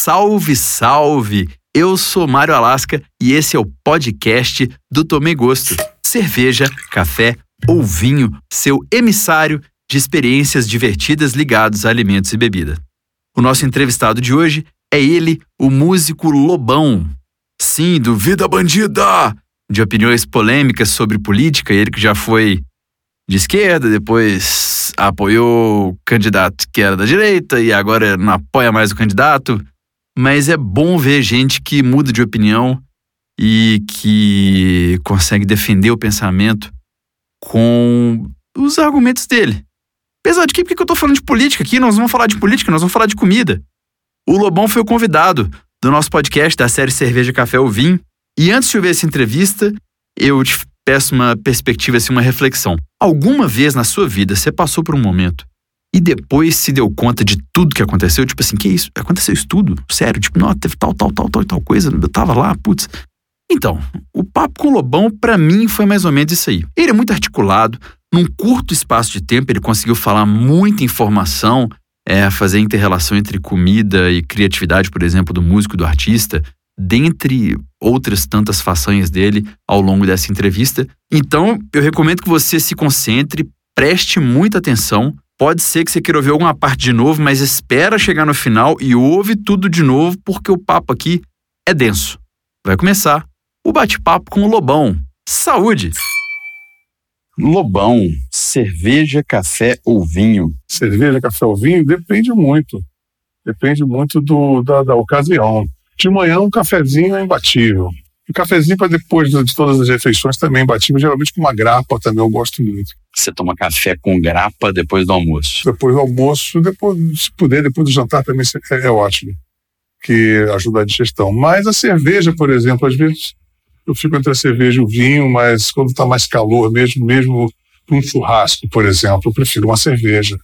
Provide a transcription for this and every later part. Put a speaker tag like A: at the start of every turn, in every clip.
A: Salve, salve! Eu sou Mário Alasca e esse é o podcast do Tomei Gosto. Cerveja, café ou vinho, seu emissário de experiências divertidas ligados a alimentos e bebida. O nosso entrevistado de hoje é ele, o músico Lobão. Sim, do Vida Bandida! De opiniões polêmicas sobre política, ele que já foi de esquerda, depois apoiou o candidato que era da direita e agora não apoia mais o candidato. Mas é bom ver gente que muda de opinião e que consegue defender o pensamento com os argumentos dele. Apesar de que, por que eu tô falando de política aqui? Nós vamos falar de política, nós vamos falar de comida. O Lobão foi o convidado do nosso podcast da série Cerveja, Café ou Vinho. E antes de eu ver essa entrevista, eu te peço uma perspectiva, assim, uma reflexão. Alguma vez na sua vida você passou por um momento e depois se deu conta de tudo que aconteceu? Tipo assim, que isso? Aconteceu isso tudo? Sério? Tipo, não, teve tal, tal, tal, tal, tal coisa, eu tava lá, putz. Então, o papo com o Lobão, para mim, foi mais ou menos isso aí. Ele é muito articulado, num curto espaço de tempo, ele conseguiu falar muita informação, é, fazer interrelação entre comida e criatividade, por exemplo, do músico e do artista, dentre outras tantas façanhas dele ao longo dessa entrevista. Então, eu recomendo que você se concentre, preste muita atenção. Pode ser que você queira ouvir alguma parte de novo, mas espera chegar no final e ouve tudo de novo, porque o papo aqui é denso. Vai começar o bate-papo com o Lobão. Saúde! Lobão, cerveja, café ou vinho?
B: Cerveja, café ou vinho depende muito. Depende muito do, da, da ocasião. De manhã, um cafezinho é imbatível. Um cafezinho para depois de todas as refeições também imbatível. Geralmente com uma grapa também eu gosto muito.
A: Você toma café com grapa depois do almoço?
B: Depois do almoço, depois, se puder, depois do jantar também é, é ótimo. Que ajuda a digestão. Mas a cerveja, por exemplo, às vezes eu fico entre a cerveja e o vinho, mas quando está mais calor, mesmo, mesmo um churrasco, por exemplo, eu prefiro uma cerveja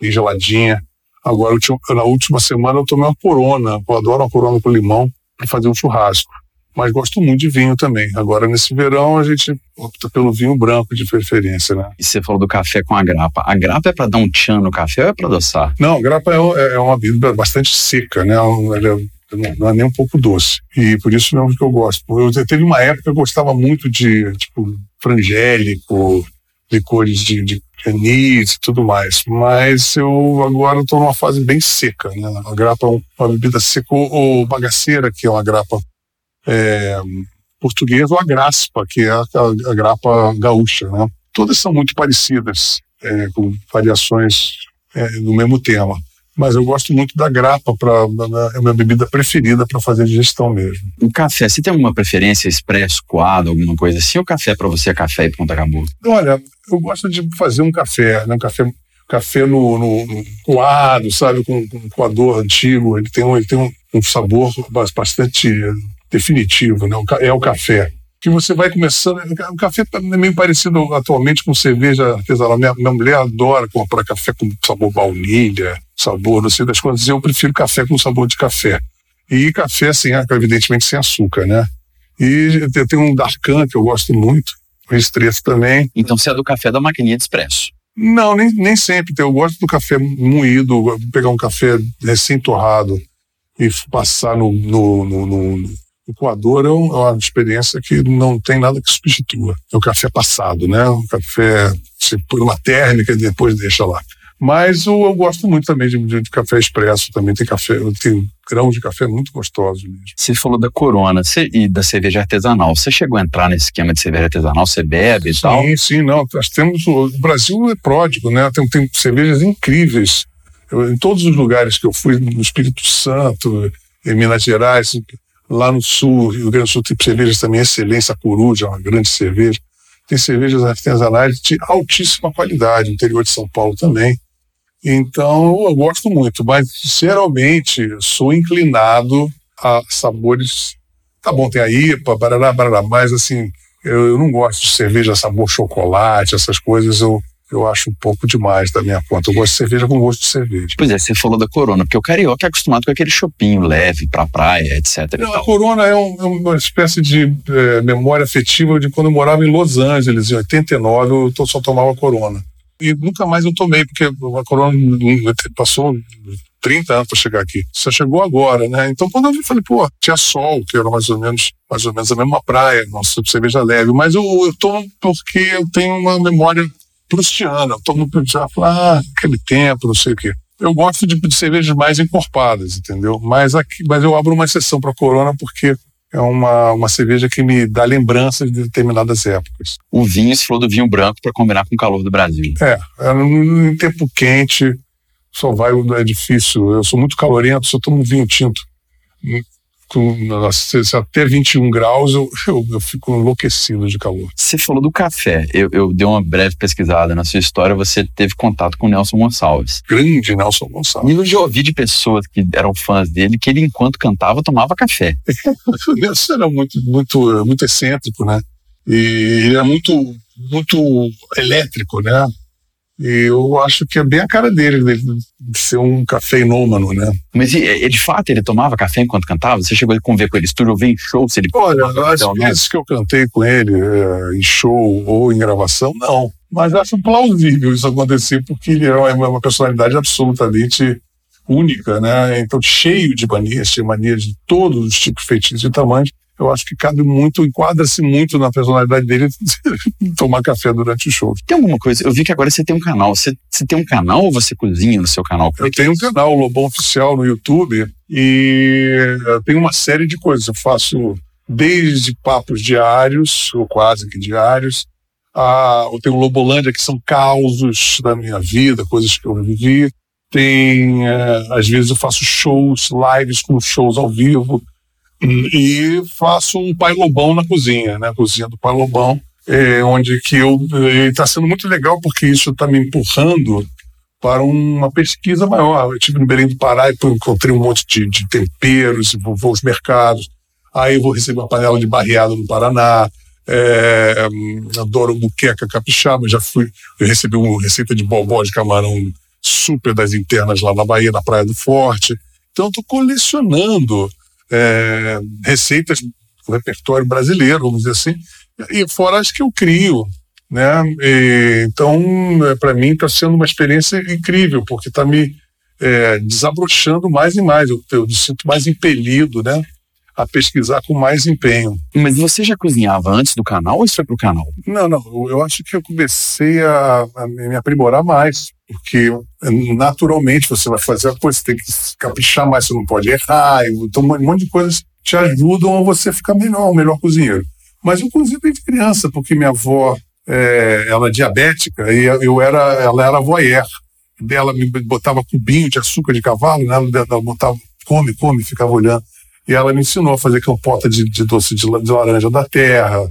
B: bem geladinha. Agora, na última semana, eu tomei uma corona. Eu adoro uma corona com limão para fazer um churrasco. Mas gosto muito de vinho também. Agora, nesse verão, a gente opta pelo vinho branco de preferência, né?
A: E você falou do café com a grapa. A grapa é para dar um tchan no café ou é para adoçar?
B: Não, a grapa é, é uma bebida bastante seca, né? Ela é, não é nem um pouco doce. E por isso mesmo que eu gosto. Eu teve uma época que eu gostava muito de, tipo, frangélico, licores de, de anis e tudo mais. Mas eu agora estou numa fase bem seca, né? A grapa é uma bebida seca, ou bagaceira, que é uma grapa é, portuguesa, ou a graspa, que é a, a, a, grapa gaúcha, né? Todas são muito parecidas, é, com variações é, no mesmo tema mas eu gosto muito da grapa, pra, é a minha bebida preferida para fazer digestão mesmo.
A: O café, você tem alguma preferência, expresso, coado, alguma coisa assim, ou café para você é café e ponto acabou?
B: Olha, eu gosto de fazer um café, né? um café, café no, no, no coado, sabe, com, com, um coador antigo, ele tem, um, ele tem um, um sabor bastante definitivo, né? é o café que você vai começando. O café tá é meio parecido atualmente com cerveja artesanal. Minha, minha mulher adora comprar café com sabor baunilha, sabor, não sei das coisas. Eu prefiro café com sabor de café. E café, sem, evidentemente, sem açúcar, né? E tem um Darkan que eu gosto muito, o Estreito também.
A: Então você é do café da maquininha de expresso?
B: Não, nem, nem sempre. Eu gosto do café moído, pegar um café recém-torrado e passar no, no, no, no o coador é, é uma experiência que não tem nada que substitua. É o café passado, né? O café, você põe uma térmica e depois deixa lá. Mas eu, eu gosto muito também de, de, de, café expresso, também tem café, tem grãos de café muito gostosos mesmo.
A: Você falou da Corona você, e da cerveja artesanal. Você chegou a entrar nesse esquema de cerveja artesanal? Você bebe e
B: sim,
A: tal?
B: Sim, sim, não. Nós temos, o Brasil é pródigo, né? Tem, tem cervejas incríveis. Eu, em todos os lugares que eu fui, no Espírito Santo, em Minas Gerais, Lá no sul, Rio Grande do Sul, tem cervejas também, Excelência Coruja, uma grande cerveja. Tem cervejas artesanais de altíssima qualidade, no interior de São Paulo também. Então, eu gosto muito, mas geralmente sou inclinado a sabores. Tá bom, tem a IPA, barará, barará, mas assim, eu, eu não gosto de cerveja sabor chocolate, essas coisas. Eu, eu acho um pouco demais da minha conta. Eu gosto de cerveja com gosto de cerveja.
A: Pois é, você falou da Corona, porque o carioca é acostumado com aquele chopinho leve pra praia, etc.
B: Não, a Corona é, um, é, uma espécie de é, memória afetiva de quando eu morava em Los Angeles, em 89, eu só tomava Corona. E nunca mais eu tomei, porque a Corona passou 30 anos para chegar aqui. Você chegou agora, né? Então quando eu vi, falei, pô, tinha sol, que era mais ou menos, mais ou menos a mesma praia, nossa cerveja leve, mas eu, eu tomo porque eu tenho uma memória prustiana, eu tomo já ah, aquele tempo, não sei o quê. Eu gosto de, de cervejas mais encorpadas, entendeu? Mas aqui, mas eu abro uma exceção para Corona porque é uma, uma cerveja que me dá lembranças de determinadas épocas.
A: O vinho, você falou do vinho branco para combinar com o calor do Brasil.
B: É, é em tempo quente, só vai, é difícil. Eu sou muito calorento, só tomo vinho tinto. Até 21 graus eu, eu, eu, fico enlouquecido de calor.
A: Você falou do café. Eu, eu dei uma breve pesquisada na sua história. Você teve contato com o Nelson Gonçalves.
B: Grande Nelson Gonçalves.
A: E eu já ouvi de pessoas que eram fãs dele que ele, enquanto cantava, tomava café.
B: o Nelson era muito, muito, muito excêntrico, né? E ele era muito, muito elétrico, né? E eu acho que é bem a cara dele, de ser um cafeinômano, né?
A: Mas e, de fato ele tomava café enquanto cantava? Você chegou a conviver com ele? Estúdio ouvir em show? Se ele
B: Olha, as vezes que eu cantei com ele, é, em show ou em gravação, não. Mas acho plausível isso acontecer, porque ele é uma personalidade absolutamente única, né? Então, cheio de manias, cheio de manias de todos os tipos, feitiços e tamanhos eu acho que cabe muito, enquadra-se muito na personalidade dele tomar café durante o show.
A: Tem alguma coisa? Eu vi que agora você tem um canal. Você, você tem um canal ou você cozinha no seu canal?
B: eu tenho um canal, Lobão Oficial, no YouTube, e tenho uma série de coisas. Eu faço desde papos diários, ou quase que diários, a, eu tenho Lobolândia, que são causos da minha vida, coisas que eu vivi. Tem, é, às vezes eu faço shows, lives com shows ao vivo e faço um pai lobão na cozinha, né? A cozinha do pai lobão, é, onde que eu está sendo muito legal porque isso está me empurrando para uma pesquisa maior. Eu estive no Belém do Pará e encontrei um monte de, de temperos, vou, vou aos mercados. Aí vou receber uma panela de barreado no Paraná. É, adoro buqueca capixaba, já fui, eu recebi uma receita de bobó de camarão super das internas lá na Bahia, na Praia do Forte. Então, estou colecionando é, receitas do repertório brasileiro, vamos dizer assim, e fora as que eu crio. Né? E, então, é, para mim, está sendo uma experiência incrível, porque está me é, desabrochando mais e mais. Eu, eu me sinto mais impelido né, a pesquisar com mais empenho.
A: Mas você já cozinhava antes do canal ou isso foi para o canal?
B: Não, não. Eu, eu acho que eu comecei a, a, me aprimorar mais, porque naturalmente você vai fazer a coisa, você tem que caprichar mais, você não pode errar. Então, um monte de coisas te ajudam a você ficar melhor, um melhor cozinheiro. Mas eu cozinho desde criança, porque minha avó é, ela é diabética e eu era, ela era voyeur. Ela me botava cubinho de açúcar de cavalo, né? ela botava, come, come, ficava olhando. E ela me ensinou a fazer compota de, de doce de, de, laranja da terra,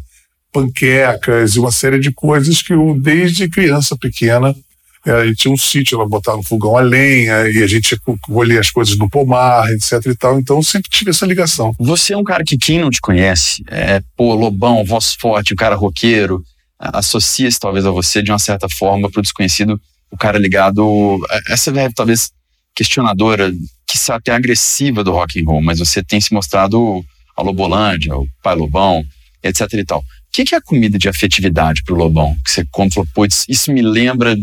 B: panquecas e uma série de coisas que eu, desde criança pequena, é, a gente tinha um sítio, ela botava no fogão a lenha e a gente colhia as coisas no pomar, etc e tal. Então sempre tive essa ligação.
A: Você é um cara que quem não te conhece, é, pô, lobão, voz forte, um cara roqueiro, associa-se talvez a você de uma certa forma para o desconhecido, o cara ligado, essa é talvez questionadora que até agressiva do rock and roll, mas você tem se mostrado a Lobolândia, o Pai Lobão, etc e tal. O que é a comida de afetividade para o Lobão? Que você conta, pô, isso me lembra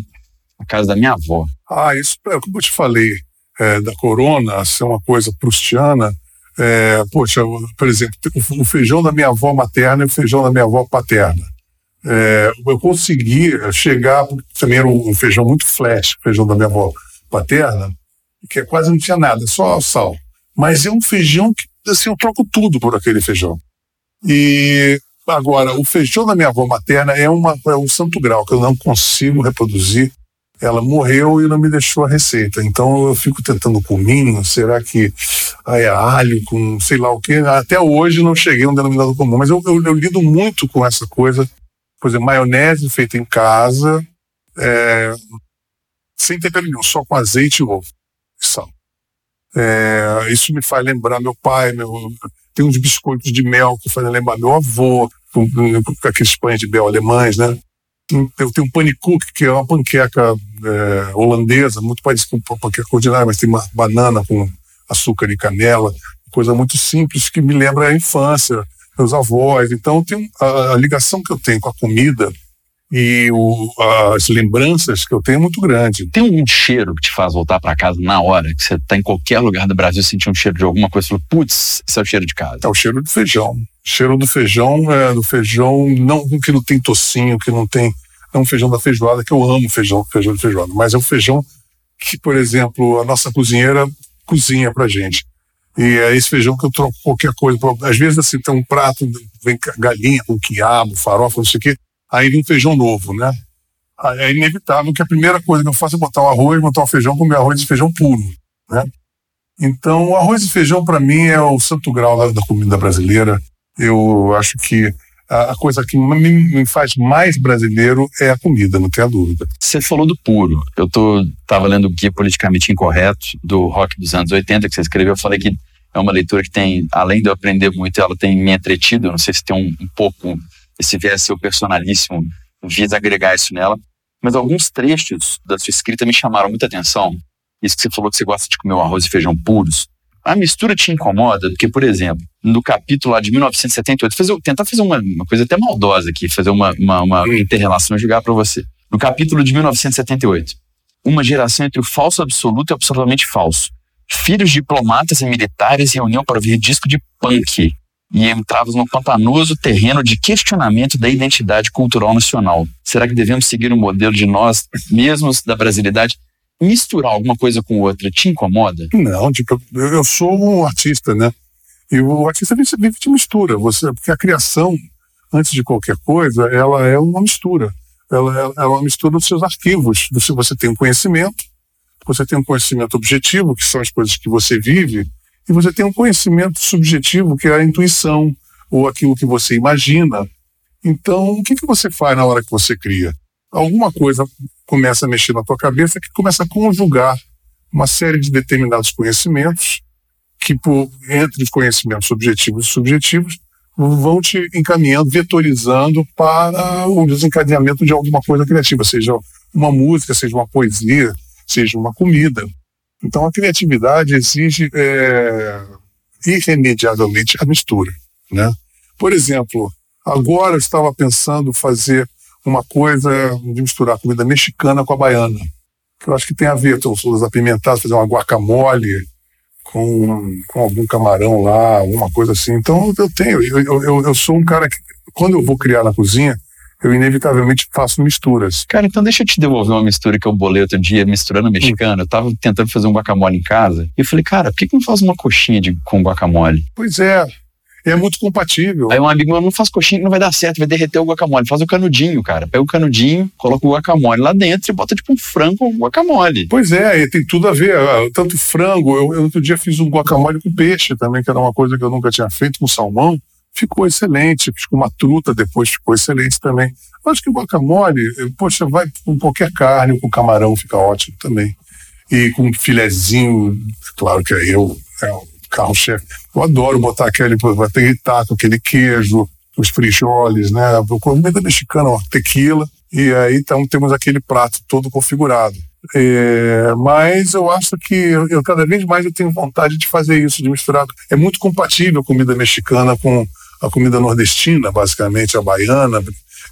A: a casa da minha avó.
B: Ah, isso, é, como eu te falei, é, da corona ser uma coisa prustiana, é, poxa, por exemplo, o feijão da minha avó materna e o feijão da minha avó paterna. É, eu consegui chegar, também era um feijão muito flash, o feijão da minha avó paterna, que quase não tinha nada, só sal. Mas é um feijão que, assim, eu troco tudo por aquele feijão. E agora, o feijão da minha avó materna é, uma, é um santo grau que eu não consigo reproduzir. Ela morreu e não me deixou a receita. Então eu fico tentando cominho, será que é alho com sei lá o que? Até hoje não cheguei a um denominador comum, mas eu, eu, eu lido muito com essa coisa. Por exemplo, maionese feita em casa, é, sem tempero nenhum, só com azeite e ovo sal. É, isso me faz lembrar meu pai, meu, tem uns biscoitos de mel que fazem lembrar meu avô, com, com aqueles pães de mel alemães, né? Eu tenho um panicuque, que é uma panqueca é, holandesa, muito parecida com panqueca ordinária, mas tem uma banana com açúcar e canela, coisa muito simples que me lembra a infância, meus avós. Então, tem a, a ligação que eu tenho com a comida e o, as lembranças que eu tenho é muito grande.
A: Tem algum cheiro que te faz voltar para casa na hora? Que você tá em qualquer lugar do Brasil sentir um cheiro de alguma coisa fala, putz, esse é o cheiro de casa.
B: É o cheiro do feijão. O cheiro do feijão é do feijão, não que não tem tocinho, que não tem. É um feijão da feijoada, que eu amo feijão, feijão de feijoada, mas é um feijão que, por exemplo, a nossa cozinheira cozinha pra gente. E é esse feijão que eu troco qualquer coisa. Às vezes, assim, tem um prato, vem galinha com quiabo, farofa, não sei o quê vem um feijão novo, né? É inevitável que a primeira coisa que eu faço é botar o arroz, botar o feijão, comer arroz e feijão puro, né? Então, arroz e feijão, para mim, é o santo grau da, da, comida brasileira. Eu acho que a, a coisa que me, me, faz mais brasileiro é a comida, não tenha dúvida.
A: Você falou do puro. Eu tô, tava lendo o Guia Politicamente Incorreto, do rock dos anos 80, que você escreveu. Eu falei que é uma leitura que tem, além de eu aprender muito, ela tem me entretido. Não sei se tem um, um pouco esse viés seu personalíssimo visa agregar isso nela. Mas alguns trechos da sua escrita me chamaram muita atenção. Isso que você falou que você gosta de comer o arroz e feijão puros. A mistura te incomoda? Porque, por exemplo, no capítulo lá de 1978, fazer, tentar fazer uma, uma coisa até maldosa aqui, fazer uma, uma, uma interrelação e jogar para você. No capítulo de 1978, uma geração entre o falso absoluto e o absolutamente falso. Filhos diplomatas e militares reuniam para ouvir disco de punk e entrávamos no pantanoso terreno de questionamento da identidade cultural nacional. Será que devemos seguir um modelo de nós mesmos, da brasilidade? Misturar alguma coisa com outra te incomoda?
B: Não, tipo, eu sou um artista, né? E o artista vive de mistura, você, porque a criação, antes de qualquer coisa, ela é uma mistura. Ela, ela é uma mistura dos seus arquivos. Você, você tem um conhecimento, você tem um conhecimento objetivo, que são as coisas que você vive, e você tem um conhecimento subjetivo, que é a intuição, ou aquilo que você imagina. Então, o que, que você faz na hora que você cria? Alguma coisa começa a mexer na tua cabeça que começa a conjugar uma série de determinados conhecimentos que, por, entre os conhecimentos objetivos e subjetivos, vão te encaminhando, vetorizando para o desencadeamento de alguma coisa criativa, seja uma música, seja uma poesia, seja uma comida. Então, a criatividade exige é, irremediavelmente a mistura. Né? Por exemplo, agora eu estava pensando fazer uma coisa de misturar comida mexicana com a baiana, que eu acho que tem a ver, com os apimentados, fazer uma guacamole com, com algum camarão lá, alguma coisa assim. Então, eu tenho, eu, eu, eu sou um cara que, quando eu vou criar na cozinha, eu inevitavelmente faço misturas.
A: Cara, então deixa eu te devolver uma mistura que eu bolei outro dia, misturando mexicano. Eu tava tentando fazer um guacamole em casa. E eu falei, cara, por que, que não faz uma coxinha de, com guacamole?
B: Pois é. É muito compatível.
A: Aí um amigo meu não faz coxinha, não vai dar certo, vai derreter o guacamole. Faz o canudinho, cara. Pega o canudinho, coloca o guacamole lá dentro e bota tipo um frango com guacamole.
B: Pois é, tem tudo a ver. Ah, tanto frango, eu, eu outro dia fiz um guacamole com peixe também, que era uma coisa que eu nunca tinha feito com salmão ficou excelente. Com uma truta depois ficou excelente também. Eu acho que o guacamole, poxa, vai com qualquer carne, com camarão fica ótimo também. E com um claro que é eu, é o carro-chefe. Eu adoro botar aquele, bater irritar com aquele queijo, os frijoles, né? Comida mexicana, uma tequila. E aí então temos aquele prato todo configurado. É, mas eu acho que eu, eu, cada vez mais eu tenho vontade de fazer isso, de misturar. É muito compatível a comida mexicana com a comida nordestina, basicamente a baiana.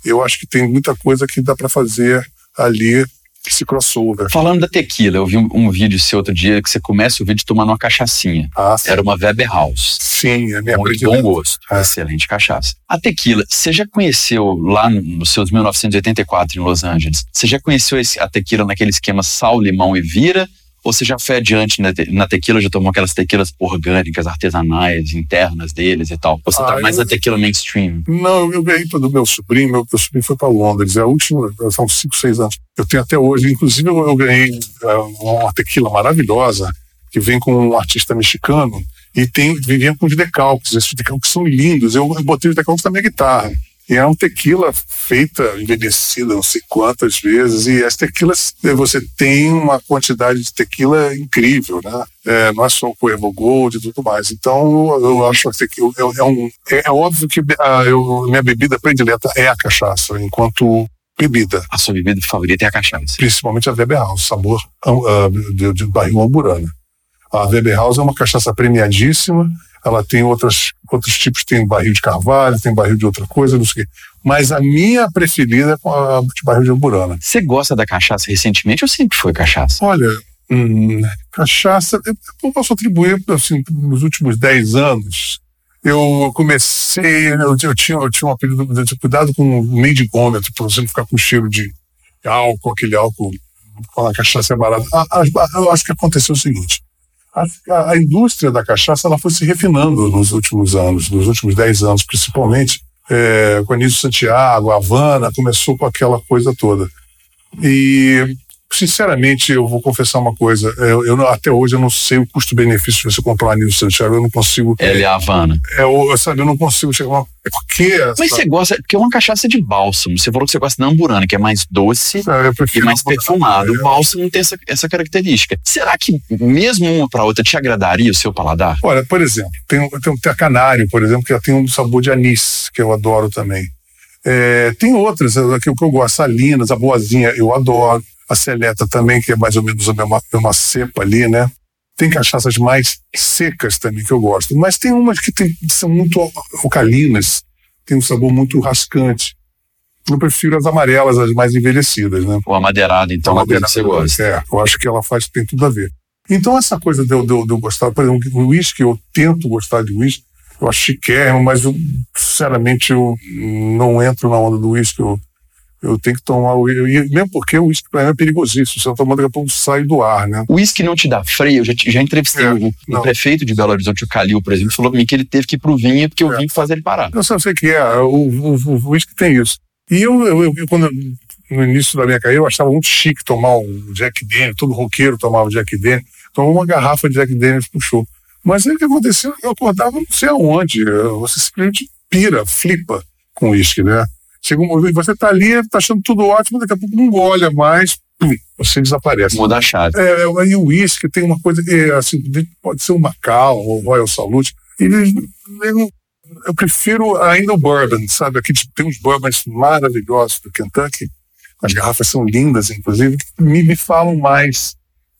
B: Eu acho que tem muita coisa que dá para fazer ali esse crossover.
A: Falando da tequila, eu vi um, um, vídeo seu outro dia que você começa o vídeo tomando uma cachaçinha. Ah, Era uma Weber House.
B: Sim, é minha
A: Muito bom gosto. É. Excelente cachaça. A tequila, você já conheceu lá nos seus 1984 em Los Angeles? Você já conheceu esse, a tequila naquele esquema sal, limão e vira? Ou você já foi adiante na, te, na tequila, já tomou aquelas tequilas orgânicas, artesanais, internas deles e tal? Você tá ah, tá mais eu, na tequila mainstream?
B: Não, eu ganhei do meu sobrinho, meu, meu sobrinho foi para Londres, é a última, são 5, 6 anos. Eu tenho até hoje, inclusive eu, eu ganhei é, uma tequila maravilhosa, que vem com um artista mexicano, e tem, vivia com os decalques, esses decalques são lindos. Eu, eu botei os decalques na minha guitarra. E é um tequila feita, envelhecida não sei quantas vezes. E as tequilas, eh, você tem uma quantidade de tequila incrível, né? É, não é só o Cuervo Gold e tudo mais. Então, eu acho que é, é, um, é, é óbvio que a eu, minha bebida predileta é a cachaça, enquanto bebida.
A: A sua bebida favorita é a cachaça?
B: Principalmente a Weber House, sabor uh, de, de barril amburana. A Weber House é uma cachaça premiadíssima, ela tem outras, outros tipos, tem barril de carvalho, tem barril de outra coisa, não sei o quê. Mas a minha preferida é a de barril de amburana.
A: Você gosta da cachaça recentemente ou sempre foi cachaça?
B: Olha, hum, cachaça, eu posso atribuir, assim, nos últimos 10 anos, eu comecei, eu, eu, tinha, eu tinha um apelido de cuidado com o meio de gômetro, para você não ficar com cheiro de álcool, aquele álcool, quando a cachaça é barata. Eu acho que aconteceu o seguinte, a, a, indústria da cachaça ela foi se refinando nos últimos anos, nos últimos 10 anos, principalmente é, com Anísio Santiago, Havana, começou com aquela coisa toda. E Sinceramente, eu vou confessar uma coisa. Eu, eu até hoje eu não sei o custo-benefício de você comprar um anil Santiago. Eu não consigo.
A: Ele é Havana.
B: É, eu, sabe, eu não consigo chegar. É porque.
A: Mas você gosta. Porque é uma cachaça de bálsamo. Você falou que você gosta da amburana, que é mais doce é, e mais perfumado. É. O bálsamo tem essa, essa característica. Será que mesmo uma para outra te agradaria o seu paladar?
B: Olha, por exemplo, tem, tem, tem a Canário, por exemplo, que tem um sabor de anis, que eu adoro também. É, tem outras que, que eu gosto, Salinas, a Boazinha, eu adoro a seleta também, que é mais ou menos a mesma, mesma cepa ali, né? Tem cachaças mais secas também que eu gosto, mas tem umas que tem, são muito alcalinas, tem um sabor muito rascante. Eu prefiro as amarelas, as mais envelhecidas, né?
A: O amadeirado, então, a amadeirado, você gosta.
B: É, eu acho que ela faz, tem tudo a ver. Então, essa coisa de eu, de eu, de eu gostar, por exemplo, o uísque, eu tento gostar de uísque, eu acho chiquérrimo, mas eu, sinceramente, eu não entro na onda do uísque, eu eu tenho que tomar o mesmo porque o uísque para mim é perigosíssimo. Se eu tomar, daqui a pouco sai do ar, né?
A: O uísque não te dá freio? Eu já, já entrevistei é, o, o, prefeito de Belo Horizonte, o Calil, por exemplo, falou para mim que ele teve que ir pro vinho porque é. o vinho faz ele parar.
B: Eu sei, sei que é, o uísque tem isso. E eu, eu, eu, quando, no início da minha carreira, eu achava muito chique tomar um Jack Daniels, todo roqueiro tomava Jack Daniels, tomava uma garrafa de Jack Daniels pro show. Mas aí o que aconteceu? Eu acordava não sei aonde, você simplesmente pira, flipa com uísque, né? Segundo, você está ali, está achando tudo ótimo, daqui a pouco não olha mais, pum, você desaparece.
A: Muda a chave.
B: É, aí o uísque tem uma coisa que, assim, pode ser o Macau ou o Royal Salute. Ele, ele, eu prefiro ainda o bourbon, sabe? Aqui tem uns bourbons maravilhosos do Kentucky. As garrafas são lindas, inclusive, que me, me falam mais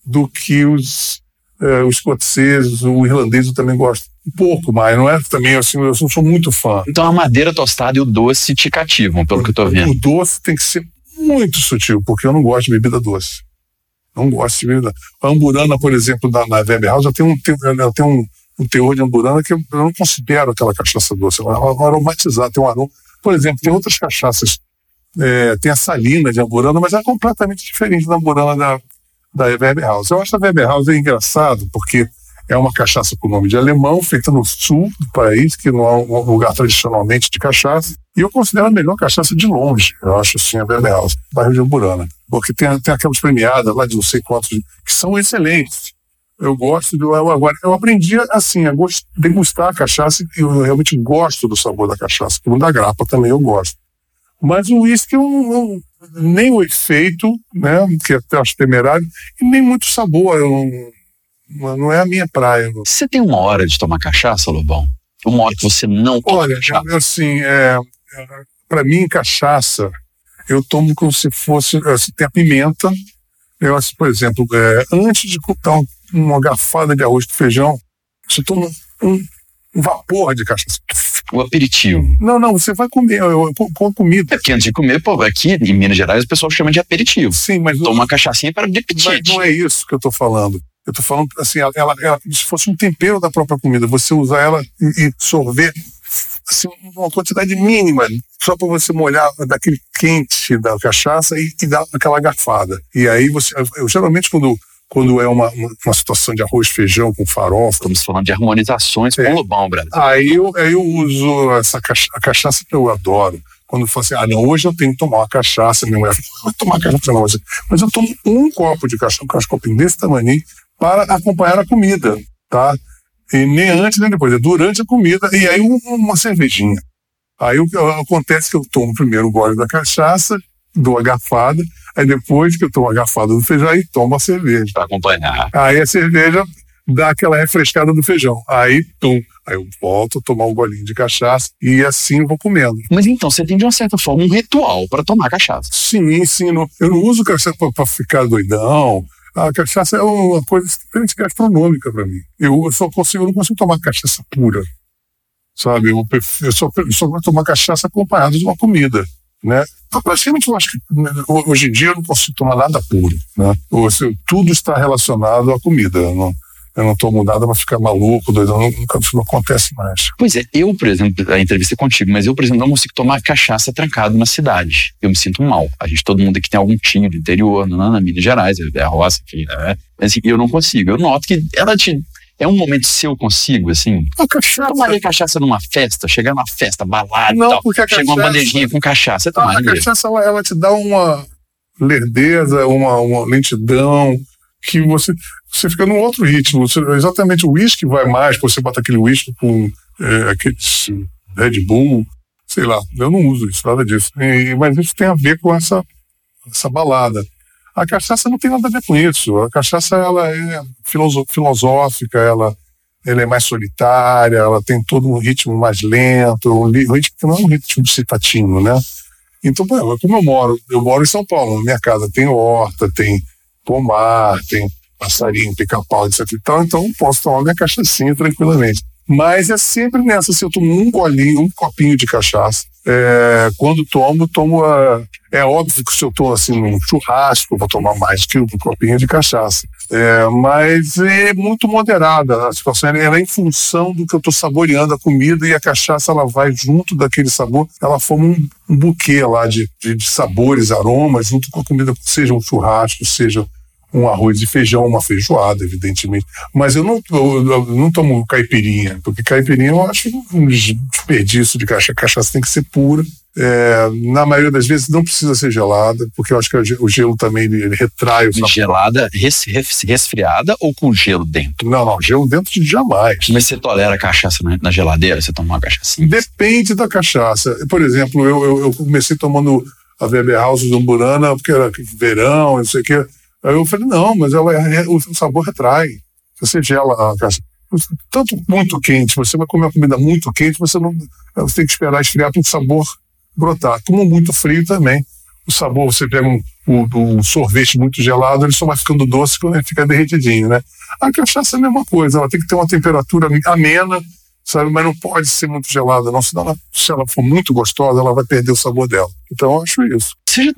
B: do que os, uh, os escoceses, o irlandês eu também gosto um pouco mais, não é também assim, eu não sou muito fã.
A: Então a madeira tostada e o doce te cativam, pelo que eu tô vendo.
B: O doce tem que ser muito sutil, porque eu não gosto de bebida doce. Não gosto de bebida. A amburana, por exemplo, na, na Weber House, ela tem, um, ela tem um, um teor de amburana que eu, eu não considero aquela cachaça doce. Ela é aromatizada, tem um aroma. Por exemplo, tem outras cachaças, é, tem a salina de amburana, mas é completamente diferente da amburana da, da Weber House. Eu acho a Weber House é engraçado, porque é uma cachaça com nome de alemão, feita no sul do país, que não é um lugar tradicionalmente de cachaça. E eu considero a melhor cachaça de longe, eu acho assim, a House, bairro de Amburana. Porque tem, tem aquelas premiadas lá de não sei quantos, que são excelentes. Eu gosto de. Eu, agora, eu aprendi assim, a gost, degustar a cachaça e eu realmente gosto do sabor da cachaça. Como da grapa também eu gosto. Mas o uísque, eu, nem o efeito, né, que eu acho temerário, e nem muito sabor. Eu não, é a minha praia.
A: Você tem uma hora de tomar cachaça, Lobão? Uma hora que você não toma
B: Olha,
A: cachaça?
B: assim, é, para mim, cachaça, eu tomo como se fosse. Assim, tem a pimenta. Eu, assim, por exemplo, é, antes de dar uma garfada de arroz com feijão, você toma um, um vapor de cachaça.
A: O aperitivo.
B: Não, não, você vai comer, eu, eu, com comida.
A: É porque antes de comer, pô, aqui em Minas Gerais o pessoal chama de aperitivo.
B: Sim, mas.
A: Toma uma cachaçinha para de apetite. Mas
B: não é isso que eu tô falando. Eu estou falando assim, ela, ela, ela, se fosse um tempero da própria comida, você usar ela e, e sorver assim, uma quantidade mínima, só para você molhar daquele quente da cachaça e, e dar aquela garfada. E aí você, eu, geralmente quando quando é uma, uma, uma, situação de arroz, feijão com farofa.
A: Estamos falando de harmonizações é. com o Lobão, Brasil.
B: Aí eu, aí eu uso essa cachaça, a cachaça que eu adoro. Quando eu falo assim, ah, não, hoje eu tenho que tomar uma cachaça, minha mulher fala, não tomar cachaça não. Mas eu tomo um copo de cachaça, um copinho desse tamanho, para acompanhar a comida, tá? E nem antes nem depois, é durante a comida, e aí uma cervejinha. Aí o que acontece é que eu tomo primeiro o gole da cachaça, dou a garfada, aí depois que eu tomo a garfada do feijão, aí tomo a cerveja.
A: Para acompanhar.
B: Aí a cerveja dá aquela refrescada no feijão. Aí, tum, aí eu volto a tomar um golinho de cachaça e assim vou comendo.
A: Mas então, você tem de uma certa forma um ritual para tomar cachaça.
B: Sim, sim. Não, eu não uso cachaça para ficar doidão, A cachaça é uma coisa extremamente gastronômica para mim. Eu só consigo, eu não consigo tomar cachaça pura, sabe? Eu, eu só, eu só vou tomar cachaça acompanhada de uma comida, né? Então, praticamente, eu acho que né, hoje em dia eu não consigo tomar nada puro, né? Tudo está relacionado à comida. Não, eu não tomo nada para ficar maluco, doido, nunca isso não acontece mais.
A: Pois é, eu, por exemplo, a entrevista é contigo, mas eu, por exemplo, não consigo tomar cachaça trancado na cidade. Eu me sinto mal. A gente, todo mundo aqui tem algum tio do interior, não, na Minas Gerais, é a roça, enfim, né? Mas assim, eu não consigo. Eu noto que ela te é um momento seu consigo, assim.
B: A cachaça.
A: Tomaria cachaça numa festa, chegar numa festa, balada
B: não,
A: e tal.
B: Porque a
A: Chega
B: cachaça,
A: uma bandejinha com cachaça, você
B: tomaria. A cachaça, ela, ela, te dá uma lerdeza, uma, uma lentidão, que você, você fica num outro ritmo. Exatamente o uísque vai mais, você bota aquele uísque com é, aqueles Red Bull, sei lá, eu não uso isso, nada disso. E, mas isso tem a ver com essa, essa balada. A cachaça não tem nada a ver com isso. A cachaça ela é filosófica, ela, ela é mais solitária, ela tem todo um ritmo mais lento, um ritmo que não é um ritmo citativo, né? Então, como eu moro, eu moro em São Paulo, minha casa tem horta, tem pomar, tem passarinho, pica-pau, etc e tal, então posso tomar minha cachaçinha tranquilamente. Mas é sempre nessa, se eu tomo um golinho, um copinho de cachaça, é, quando tomo, tomo a, é óbvio que se eu estou assim num churrasco, vou tomar mais que um copinho de cachaça. É, mas é muito moderada a situação. Ela é em função do que eu estou saboreando a comida e a cachaça ela vai junto daquele sabor. Ela forma um, um buquê lá de, de, de sabores, aromas, junto com a comida, seja um churrasco, seja um arroz e feijão, uma feijoada, evidentemente. Mas eu não, eu, eu não tomo caipirinha, porque caipirinha eu acho um desperdício de cachaça. Cachaça tem que ser pura. É, na maioria das vezes não precisa ser gelada, porque eu acho que o gelo também ele, ele retrai o sabor.
A: Gelada, res, resfriada ou com gelo dentro?
B: Não, não, gelo dentro de jamais.
A: Mas você tolera cachaça na, na geladeira? Você toma uma cachaça?
B: Depende da cachaça. Por exemplo, eu, eu, eu comecei tomando a Weber House do Umburana, porque era verão, não sei o quê. Aí eu falei, não, mas ela, é, o sabor retrai. Você gela a cachaça. Tanto muito quente, você vai comer uma comida muito quente, você não você tem que esperar esfriar para o sabor brotar. Como muito frio também. O sabor, você pega um, um, um, sorvete muito gelado, ele só vai ficando doce quando ele fica derretidinho, né? A cachaça é a mesma coisa, ela tem que ter uma temperatura amena, sabe? Mas não pode ser muito gelada, não. Senão, ela, se ela for muito gostosa, ela vai perder o sabor dela. Então, eu acho isso.
A: Você já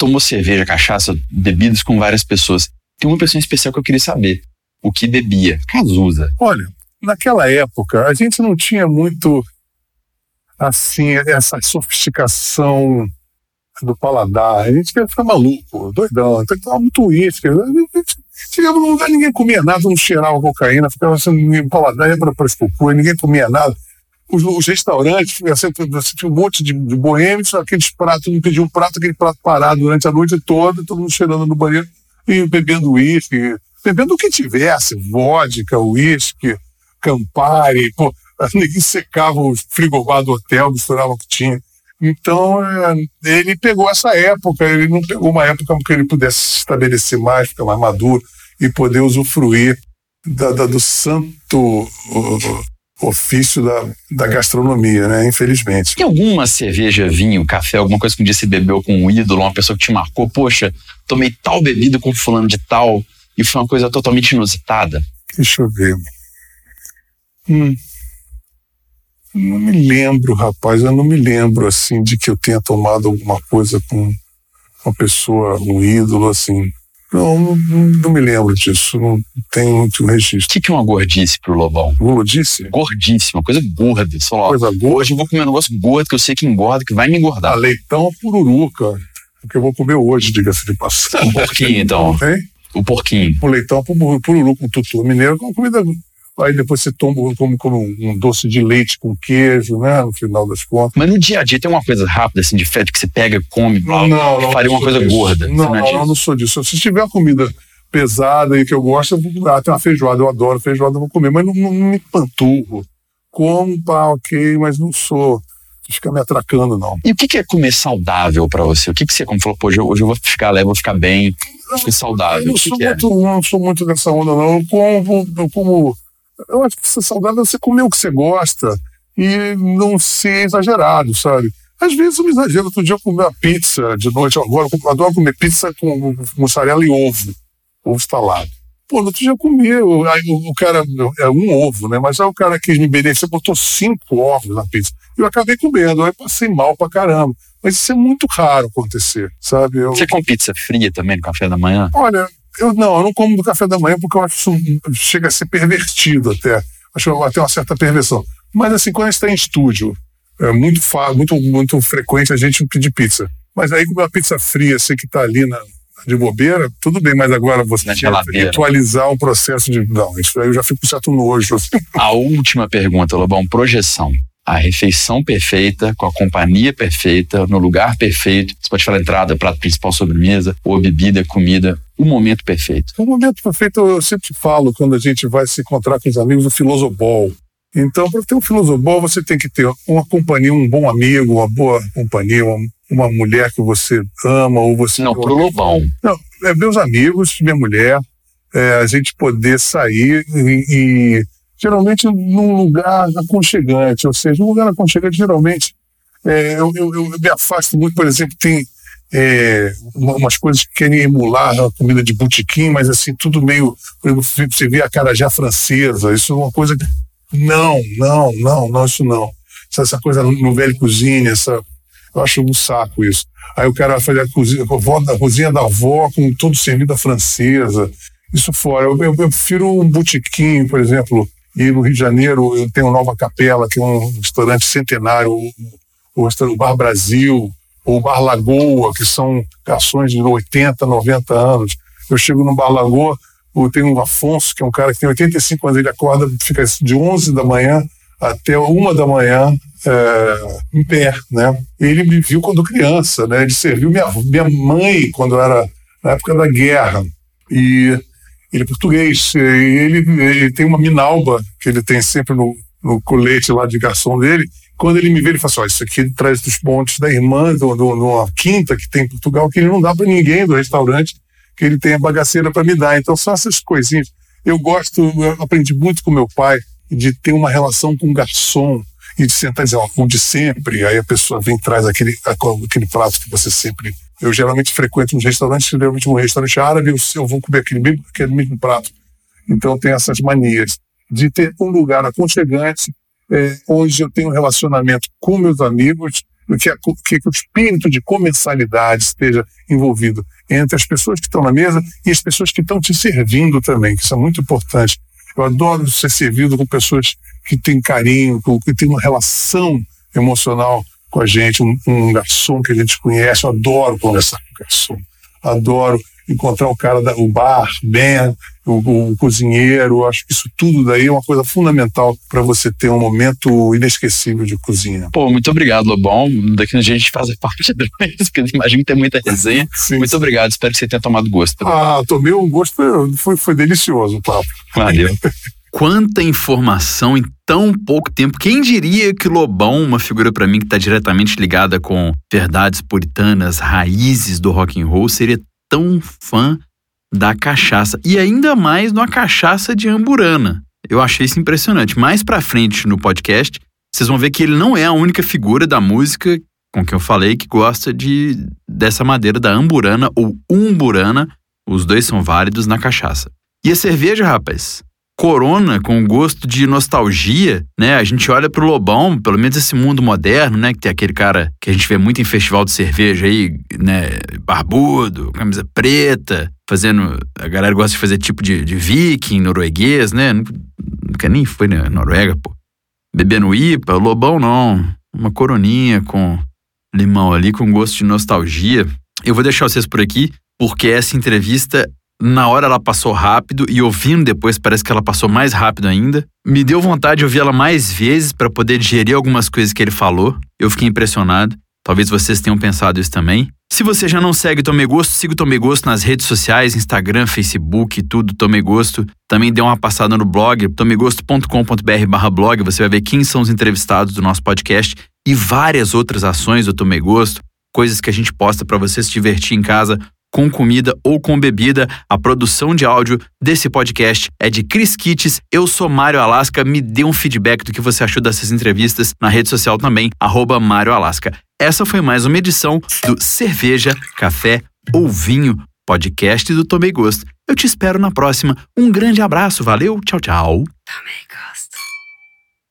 A: tomou cerveja, cachaça, bebidas com várias pessoas? Tem uma pessoa especial que eu queria saber. O que bebia? Cazuza.
B: Olha, naquela época, a gente não tinha muito assim, essa sofisticação do paladar. A gente queria ficar maluco, doidão. Então, tava muito uísque. Chegava num lugar, ninguém comia nada, não cheirava cocaína, ficava assim, paladar, ia para as ninguém comia nada. Os, os restaurantes, assim, tinha um monte de, de boêmios, aqueles pratos, não pediam um prato, aquele prato parado durante a noite toda, todo mundo cheirando no banheiro e bebendo uísque, bebendo o que tivesse, vodka, uísque, Campari, pô, ninguém secava o frigobar do hotel, misturava o que tinha. Então, é, ele pegou essa época, ele não pegou uma época que ele pudesse se estabelecer mais, ficar mais maduro e poder usufruir da, da, do santo ofício da, da gastronomia, né? Infelizmente.
A: Tem alguma cerveja, vinho, café, alguma coisa que um dia você bebeu com um ídolo, uma pessoa que te marcou? Poxa, tomei tal bebida com fulano de tal e foi uma coisa totalmente inusitada?
B: Deixa eu ver. Hum. Não me lembro, rapaz, eu não me lembro assim de que eu tenha tomado alguma coisa com uma pessoa, um ídolo assim. Não, não, não me lembro disso, não tenho muito registro.
A: O que, que é uma gordice pro Lobão?
B: Gordice?
A: Gordice, uma coisa gorda. Só,
B: coisa gorda?
A: Hoje eu vou comer um negócio gordo que eu sei que engorda, que vai me engordar.
B: Ah, leitão ou pururu, cara. O que eu vou comer hoje, diga-se de passagem.
A: Um porquinho, então.
B: Hein?
A: O porquinho.
B: O leitão, pururu com tutu mineiro, com comida aí depois você toma como, como um doce de leite com queijo, né? No final das contas.
A: Mas no dia a dia tem uma coisa rápida, assim, de fete que você pega, come,
B: não, não, não
A: faria uma coisa
B: disso.
A: gorda.
B: Não, não, não, não, sou disso. Se tiver comida pesada e que eu gosto, eu vou, ah, tem uma feijoada, eu adoro feijoada, eu vou comer, mas não, não, não me panturro. Como, pá, ok, mas não sou ficar me atracando, não.
A: E o que, é comer saudável para você? O que, que você, como falou, pô, hoje, hoje eu vou ficar leve, vou ficar bem, ficar saudável?
B: Eu
A: o que
B: sou
A: que é?
B: muito, não sou muito dessa onda, não. Eu como, eu como eu acho que ser saudável é você comer o que você gosta e não ser exagerado, sabe? Às vezes eu me exagero. Outro dia eu comi uma pizza de noite, agora eu adoro comer pizza com mussarela e ovo. ovo estalado. Pô, no outro dia eu comi, o, aí o, o cara, é um ovo, né? Mas aí o cara quis me beneficiar, botou cinco ovos na pizza. Eu acabei comendo, aí passei mal pra caramba. Mas isso é muito raro acontecer, sabe? Eu,
A: Você com pizza fria também no café da manhã?
B: olha, eu não, eu não como no café da manhã porque eu acho isso chega a ser pervertido até. Acho até uma certa perversão. Mas assim, quando a gente está em estúdio, é muito, muito, muito frequente a gente pedir pizza. Mas aí, com uma pizza fria, você que está ali na, de bobeira, tudo bem, mas agora você atualizar um processo de. Não, isso aí eu já fico com certo nojo. assim.
A: A última pergunta, Lobão, projeção. A refeição perfeita, com a companhia perfeita, no lugar perfeito. Você pode falar entrada, prato principal, sobremesa, ou bebida, comida. O momento perfeito.
B: O momento perfeito, eu sempre falo, quando a gente vai se encontrar com os amigos, o filosofal. Então, para ter um filosofal, você tem que ter uma companhia, um bom amigo, uma boa companhia, uma, uma mulher que você ama, ou você.
A: Não, pro Lobão.
B: Não, é meus amigos, minha mulher, é, a gente poder sair e, e, geralmente num lugar aconchegante, ou seja, um lugar aconchegante geralmente é, eu, eu, eu me afasto muito, por exemplo, tem é, uma- umas coisas que querem emular a comida de botequim, mas assim, tudo meio, por exemplo, você vê a carajé francesa, isso é uma coisa que, não, não, não, não, isso não. Essa, essa coisa no velho cozinha, essa, eu acho um saco isso. Aí o cara fazer a cozinha, a cozinha da avó com tudo servido à francesa. Isso fora. Eu, eu, eu prefiro um botequim, por exemplo. E no Rio de Janeiro eu tenho Nova Capela, que é um restaurante centenário, o, o, o Bar Brasil, ou Bar Lagoa, que são garçons de 80, 90 anos. Eu chego no Bar Lagoa, tenho o Afonso, que é um cara que tem 85 anos, ele acorda, fica de 11 da manhã até uma da manhã é, em pé, né? Ele me viu quando criança, né? Ele serviu minha, minha mãe quando era na época da guerra e ele é português. Ele, ele tem uma minalba que ele tem sempre no, no colete lá de garçom dele. Quando ele me vê, ele fala assim: ó, isso aqui traz dos pontos da irmã, de uma quinta que tem em Portugal, que ele não dá para ninguém do restaurante, que ele tem a bagaceira para me dar. Então são essas coisinhas. Eu gosto, eu aprendi muito com meu pai de ter uma relação com o garçom e de sentar e dizer, ó, o de sempre. Aí a pessoa vem e traz aquele, aquele prato que você sempre. Eu geralmente frequento uns restaurantes, geralmente um restaurante árabe, eu, eu vou comer aquele mesmo, aquele mesmo prato. Então tem essas manias de ter um lugar aconchegante, é, onde eu tenho um relacionamento com meus amigos, que, a, que o espírito de comensalidade esteja envolvido entre as pessoas que estão na mesa e as pessoas que estão te servindo também, que isso é muito importante. Eu adoro ser servido com pessoas que têm carinho, que têm uma relação emocional com a gente, um, um garçom que a gente conhece. Eu adoro conversar com o garçom. Adoro encontrar o cara, da, o bar, Ben, o, o cozinheiro. Acho que isso tudo daí é uma coisa fundamental para você ter um momento inesquecível de cozinha.
A: Pô, muito obrigado, Lobão. Daqui a gente faz parte do porque imagino que tem muita resenha.
B: Sim,
A: muito
B: sim.
A: obrigado, espero que você tenha tomado gosto.
B: Ah, tomei um gosto, foi, foi delicioso o papo.
A: Valeu. Quanta informação em tão pouco tempo. Quem diria que Lobão, uma figura para mim que está diretamente ligada com verdades puritanas, raízes do rock and roll, seria tão fã da cachaça e ainda mais numa cachaça de amburana. Eu achei isso impressionante. Mais para frente no podcast, vocês vão ver que ele não é a única figura da música com que eu falei que gosta de dessa madeira da amburana ou umburana. Os dois são válidos na cachaça. E a cerveja, rapaz? Corona com gosto de nostalgia, né? A gente olha pro Lobão, pelo menos esse mundo moderno, né? Que tem aquele cara que a gente vê muito em festival de cerveja aí, né? Barbudo, camisa preta, fazendo. A galera gosta de fazer tipo de, de viking, norueguês, né? Nunca, nem foi na Noruega, pô. Bebendo IPA, Lobão não. Uma coroninha com limão ali, com gosto de nostalgia. Eu vou deixar vocês por aqui, porque essa entrevista na hora ela passou rápido e ouvindo depois parece que ela passou mais rápido ainda. Me deu vontade de ouvir ela mais vezes para poder digerir algumas coisas que ele falou. Eu fiquei impressionado. Talvez vocês tenham pensado isso também. Se você já não segue Tomei Gosto, siga o Tomei Gosto nas redes sociais, Instagram, Facebook, tudo Tomei Gosto. Também dê uma passada no blog, tomegosto.com.br barra blog. Você vai ver quem são os entrevistados do nosso podcast e várias outras ações do Tomei Gosto, coisas que a gente posta para você se divertir em casa com comida ou com bebida. A produção de áudio desse podcast é de Chris Kitts. Eu sou Mário Alasca. Me dê um feedback do que você achou dessas entrevistas na rede social também, arroba Mário Alasca. Essa foi mais uma edição do Cerveja, Café ou Vinho, podcast do Tomei Gosto. Eu te espero na próxima. Um grande abraço, valeu, tchau, tchau.